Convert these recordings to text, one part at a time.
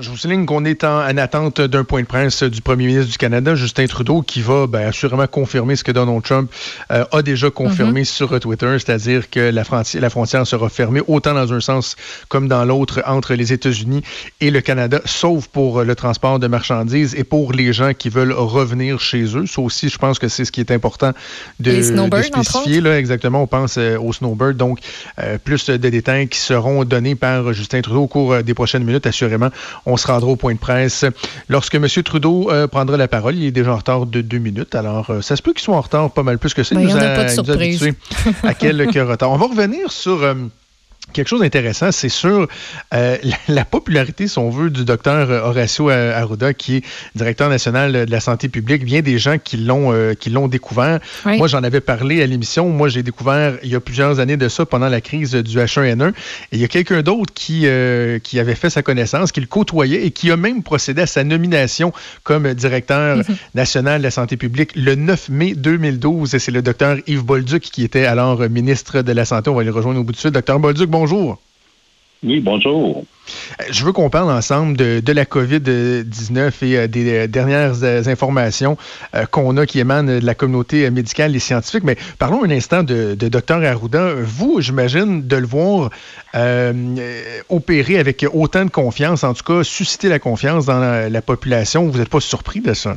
Je vous souligne qu'on est en, attente d'un point de presse du premier ministre du Canada, Justin Trudeau, qui va ben, assurément confirmer ce que Donald Trump euh, a déjà confirmé mhm. sur Twitter, c'est-à-dire que la, frontière, la frontière sera fermée autant dans un sens comme dans l'autre entre les États-Unis et le Canada, sauf pour le transport de marchandises et pour les gens qui veulent revenir chez eux. Ça aussi, je pense que c'est ce qui est important de, de spécifier. Là, exactement, on pense euh, aux snowbirds. Donc, euh, plus de détails qui seront donnés par Justin Trudeau au cours des prochaines minutes, assurément. On se rendra au point de presse lorsque M. Trudeau euh, prendra la parole. Il est déjà en retard de deux minutes. Alors, euh, ça se peut qu'il soit en retard pas mal plus que ça. Ben, il nous, a, pas de surprise. à quelques retard. On va revenir sur... Euh, Quelque chose d'intéressant, c'est sur euh, la, popularité, si on veut, du docteur Horacio Arruda, qui est directeur national de la santé publique. Bien des gens qui l'ont euh, qui l'ont découvert. Moi, j'en avais parlé à l'émission. Moi, j'ai découvert il y a plusieurs années de ça pendant la crise du H1N1. Et il y a quelqu'un d'autre qui euh, qui avait fait sa connaissance, qui le côtoyait et qui a même procédé à sa nomination comme directeur mhm. national de la santé publique le 9 mai 2012. Et c'est le docteur Yves Bolduc qui était alors ministre de la santé. On va le rejoindre au bout de suite. Docteur Bolduc, bonjour. Oui, bonjour. Euh, je veux qu'on parle ensemble de, la COVID-19 et euh, des euh, dernières informations qu'on a qui émanent de la communauté médicale et scientifique. Mais parlons un instant de, de Dr Arruda. Vous, j'imagine, de le voir opérer avec autant de confiance, en tout cas susciter la confiance dans la, population. Vous n'êtes pas surpris de ça?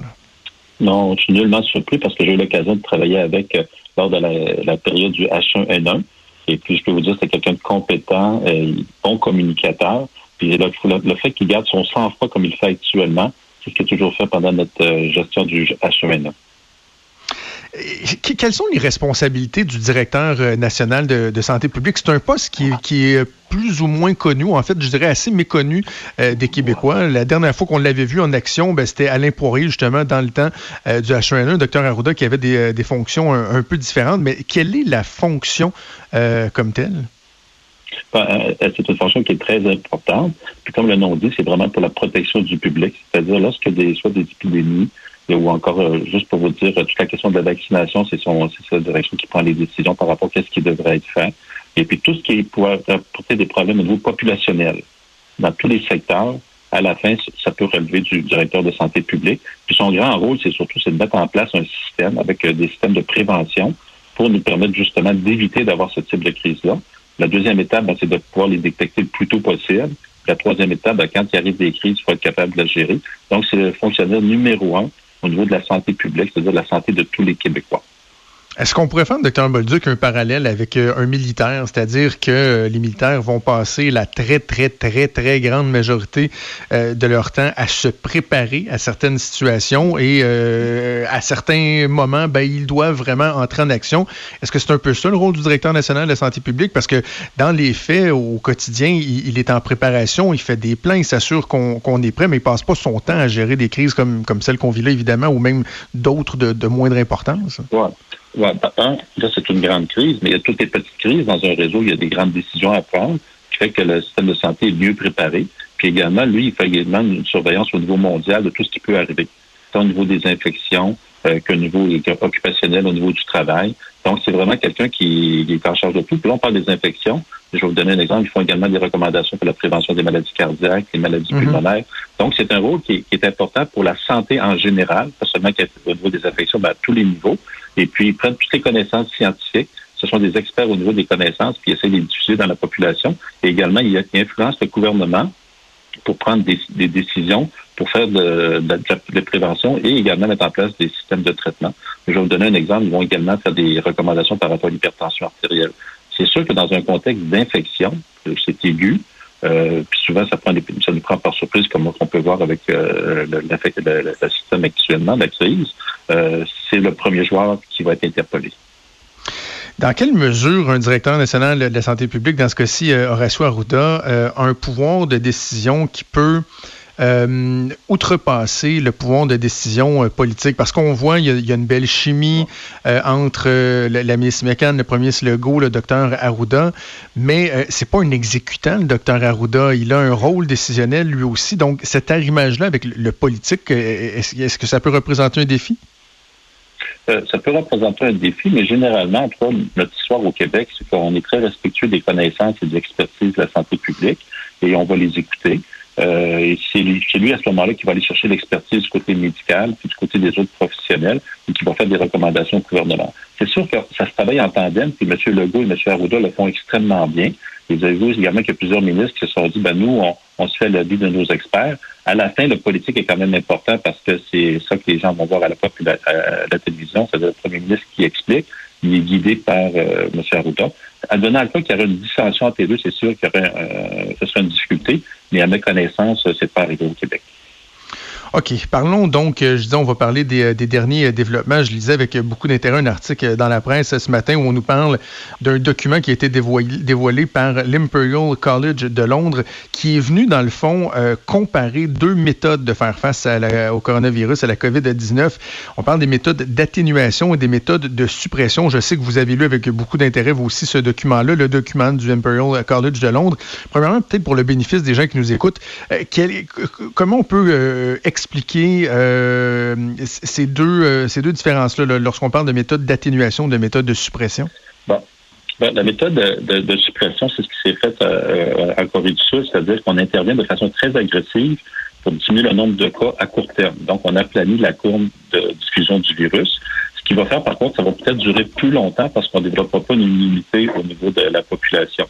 Non, je suis nullement surpris parce que j'ai eu l'occasion de travailler avec lors de la, la période du H1N1. Et puis, je peux vous dire, c'est quelqu'un de compétent, euh, bon communicateur. Puis le, le fait qu'il garde son sang-froid comme il fait actuellement, c'est ce qu'il a toujours fait pendant notre euh, gestion du H1N1. Quelles sont les responsabilités du directeur euh, national de, santé publique? C'est un poste qui, est plus ou moins connu, en fait, je dirais assez méconnu euh, des Québécois. La dernière fois qu'on l'avait vu en action, ben, c'était Alain Poirier, justement, dans le temps euh, du H1N1, docteur Arruda, qui avait des, fonctions un, peu différentes. Mais quelle est la fonction comme telle? Ben, c'est une fonction qui est très importante. Puis comme le nom dit, c'est vraiment pour la protection du public. C'est-à-dire lorsque des, soit des épidémies, ou encore, euh, juste pour vous dire, toute la question de la vaccination, c'est sa direction qui prend les décisions par rapport à ce qui devrait être fait. Et puis tout ce qui pourrait apporter des problèmes au niveau populationnel dans tous les secteurs, à la fin, ça peut relever du directeur de santé publique. Puis son grand rôle, c'est surtout de mettre en place un système avec euh, des systèmes de prévention pour nous permettre justement d'éviter d'avoir ce type de crise-là. La deuxième étape, ben, c'est de pouvoir les détecter le plus tôt possible. La troisième étape, ben, quand il arrive des crises, il faut être capable de la gérer. Donc, c'est le fonctionnaire numéro un au niveau de la santé publique, c'est-à-dire la santé de tous les Québécois. Est-ce qu'on pourrait faire, Dr. Bolduc, un parallèle avec euh, un militaire, c'est-à-dire que euh, les militaires vont passer la très, très, très, très grande majorité euh, de leur temps à se préparer à certaines situations et à certains moments, ben, ils doivent vraiment entrer en action. Est-ce que c'est un peu ça le rôle du directeur national de la santé publique? Parce que dans les faits, au quotidien, il, est en préparation, il fait des plans, il s'assure qu'on est prêt, mais il passe pas son temps à gérer des crises comme, comme celle qu'on vit là, évidemment, ou même d'autres de, de moindre importance. Ouais. Ouais, un, là, c'est une grande crise, mais il y a toutes les petites crises dans un réseau, il y a des grandes décisions à prendre, qui fait que le système de santé est mieux préparé. Puis également, lui, il fait également une surveillance au niveau mondial de tout ce qui peut arriver, tant au niveau des infections euh, qu'au niveau occupationnel, au niveau du travail. Donc, c'est vraiment quelqu'un qui, est en charge de tout. Puis là, on parle des infections. Je vais vous donner un exemple. Ils font également des recommandations pour la prévention des maladies cardiaques, des maladies mm-hmm. pulmonaires. Donc, c'est un rôle qui est, important pour la santé en général, pas seulement au niveau des infections, mais à tous les niveaux. Et puis, ils prennent toutes les connaissances scientifiques. Ce sont des experts au niveau des connaissances, puis ils essaient de les diffuser dans la population. Et également, il y a influence le gouvernement pour prendre des, décisions, pour faire de, de, prévention et également mettre en place des systèmes de traitement. Je vais vous donner un exemple. Ils vont également faire des recommandations par rapport à l'hypertension artérielle. C'est sûr que dans un contexte d'infection, c'est aigu, euh, puis souvent, ça, nous prend par surprise, comme on peut voir avec euh, le, le, système actuellement, la crise. Euh, c'est le premier joueur qui va être interpellé. Dans quelle mesure un directeur national de la santé publique, dans ce cas-ci Horacio Arruda, a un pouvoir de décision qui peut euh, outrepasser le pouvoir de décision politique? Parce qu'on voit, il y, a, une belle chimie entre la, ministre McCann, le premier Legault, le docteur Arruda, mais c'est pas un exécutant, le docteur Arruda. Il a un rôle décisionnel lui aussi. Donc, cet arrimage-là avec le, politique, est-ce que ça peut représenter un défi? Euh, ça peut représenter un défi, mais généralement, en tout notre histoire au Québec, c'est qu'on est très respectueux des connaissances et des expertises de la santé publique et on va les écouter. Euh, et c'est lui, lui, à ce moment-là qui va aller chercher l'expertise du côté médical puis du côté des autres professionnels et qui va faire des recommandations au gouvernement. C'est sûr que ça se travaille en tandem, puis M. Legault et M. Arruda le font extrêmement bien. Et vous avez vu également qu'il y a plusieurs ministres qui se sont dit, ben nous, on, se fait l'avis de nos experts. À la fin, le politique est quand même important parce que c'est ça que les gens vont voir à la, à la télévision, c'est le premier ministre qui explique. Il est guidé par euh, M. Arruda. Advenant le cas qu'il y aurait une dissension entre les deux, c'est sûr qu'il y aurait euh, ce serait une difficulté, mais à ma connaissance, c'est pas arrivé au Québec. OK. Parlons donc, euh, je disais, on va parler des, euh, derniers euh, développements. Je lisais avec beaucoup d'intérêt un article dans la presse ce matin où on nous parle d'un document qui a été dévoilé, par l'Imperial College de Londres qui est venu, dans le fond, comparer deux méthodes de faire face au coronavirus, à la COVID-19. On parle des méthodes d'atténuation et des méthodes de suppression. Je sais que vous avez lu avec beaucoup d'intérêt, vous aussi, ce document-là, le document du Imperial College de Londres. Premièrement, peut-être pour le bénéfice des gens qui nous écoutent, comment on peut expliquer euh, ces deux, euh, ces deux différences-là lorsqu'on parle de méthode d'atténuation, de méthode de suppression? Bon. Ben, la méthode de, suppression, c'est ce qui s'est fait euh, en Corée du Sud, c'est-à-dire qu'on intervient de façon très agressive pour diminuer le nombre de cas à court terme. Donc, on a planifié la courbe de diffusion du virus. Ce qui va faire, par contre, ça va peut-être durer plus longtemps parce qu'on ne développera pas une immunité au niveau de la population.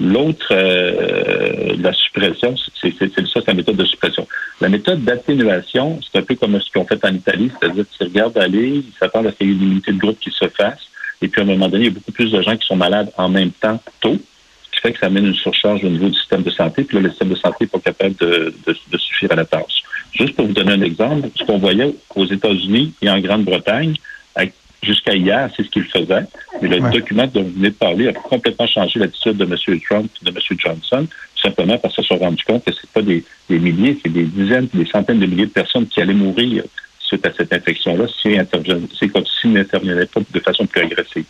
L'autre, euh, la suppression, c'est ça, c'est la méthode de suppression. La méthode d'atténuation, c'est un peu comme ce qu'on fait en Italie, c'est-à-dire qu'ils regardent aller, ils s'attendent à ce qu'il y ait une unité de groupe qui se fasse, et puis à un moment donné, il y a beaucoup plus de gens qui sont malades en même temps tôt, ce qui fait que ça amène une surcharge au niveau du système de santé, puis là, le système de santé n'est pas capable de, de suffire à la tâche. Juste pour vous donner un exemple, ce qu'on voyait aux États-Unis et en Grande-Bretagne, Jusqu'à hier, c'est ce qu'il faisait. Mais le document dont vous venez de parler a complètement changé l'attitude de M. Trump et de M. Johnson, simplement parce qu'ils se sont rendus compte que ce pas des, milliers, c'est des dizaines, des centaines de milliers de personnes qui allaient mourir suite à cette infection-là si s'ils n'intervenaient pas de façon plus agressive.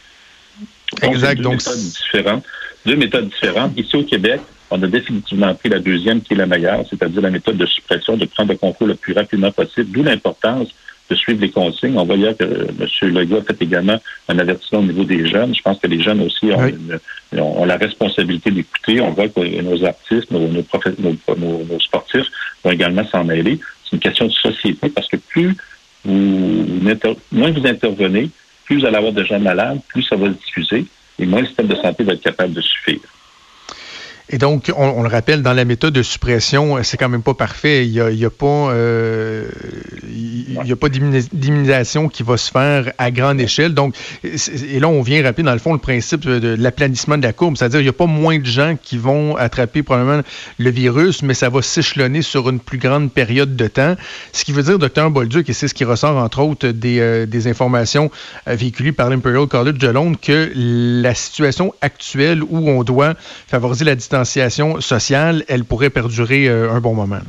exact. Deux, méthodes différentes, deux méthodes différentes. Ici au Québec, on a définitivement pris la deuxième qui est la meilleure, c'est-à-dire la méthode de suppression, de prendre le contrôle le plus rapidement possible, d'où l'importance de suivre les consignes. On voyait que M. Legault a fait également un avertissement au niveau des jeunes. Je pense que les jeunes aussi ont, la responsabilité d'écouter. On voit que nos artistes, nos, nos, sportifs vont également s'en mêler. C'est une question de société parce que plus vous, moins vous intervenez, plus vous allez avoir de gens malades, plus ça va se diffuser et moins le système de santé va être capable de suffire. Et donc, on, le rappelle, dans la méthode de suppression, c'est quand même pas parfait. Il n'y a, a, pas, euh, il y a pas d'immunisation qui va se faire à grande échelle. Donc, et là, on vient rappeler, dans le fond, le principe de, l'aplanissement de la courbe. C'est-à-dire, il n'y a pas moins de gens qui vont attraper probablement le virus, mais ça va s'échelonner sur une plus grande période de temps. Ce qui veut dire, docteur Bolduc, et c'est ce qui ressort, entre autres, des, euh, des informations euh, véhiculées par l'Imperial College de Londres, que la situation actuelle où on doit favoriser la sociale, elle pourrait perdurer euh, un bon moment.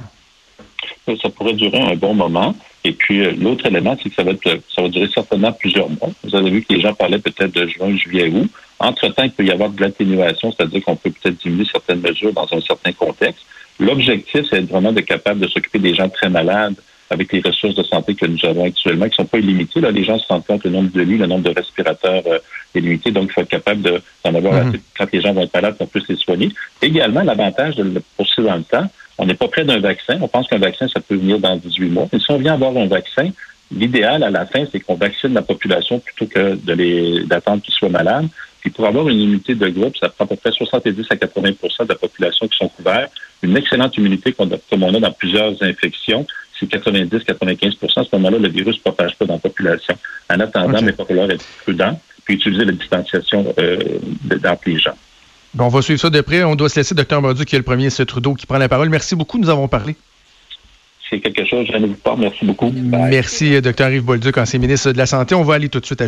Ça pourrait durer un bon moment. Et puis, euh, l'autre élément, c'est que ça va, être, ça va durer certainement plusieurs mois. Vous avez vu que les gens parlaient peut-être de juin, juillet, août. Entre-temps, il peut y avoir de l'atténuation, c'est-à-dire qu'on peut peut-être diminuer certaines mesures dans un certain contexte. L'objectif, c'est vraiment de capable de s'occuper des gens très malades avec les ressources de santé que nous avons actuellement, qui ne sont pas illimitées. Là, les gens se rendent compte que le nombre de lits, le nombre de respirateurs euh, est limité, donc il faut être capable d'en avoir mm-hmm. assez quand les gens vont être malades, on peut les soigner. Également, l'avantage de le poursuivre dans le temps, on n'est pas près d'un vaccin. On pense qu'un vaccin, ça peut venir dans 18 mois. Mais si on vient avoir un vaccin, l'idéal à la fin, c'est qu'on vaccine la population plutôt que de les d'attendre qu'ils soient malades. Puis pour avoir une immunité de groupe, ça prend à peu près 70 à 80% de la population qui sont couverts. Une excellente immunité comme on a dans plusieurs infections, c'est 90-95% À ce moment-là, le virus ne propage pas dans la population. En attendant, il va falloir être prudent puis utiliser la distanciation euh, dans les gens on va suivre ça de près. On doit se laisser, Dr. Mordu, qui est le premier, c'est Trudeau, qui prend la parole. Merci beaucoup, nous avons parlé. C'est quelque chose, je ne vous pas. Merci beaucoup. Merci, Dr. Yves Bolduc, ancien ministre de la Santé. On va aller tout de suite à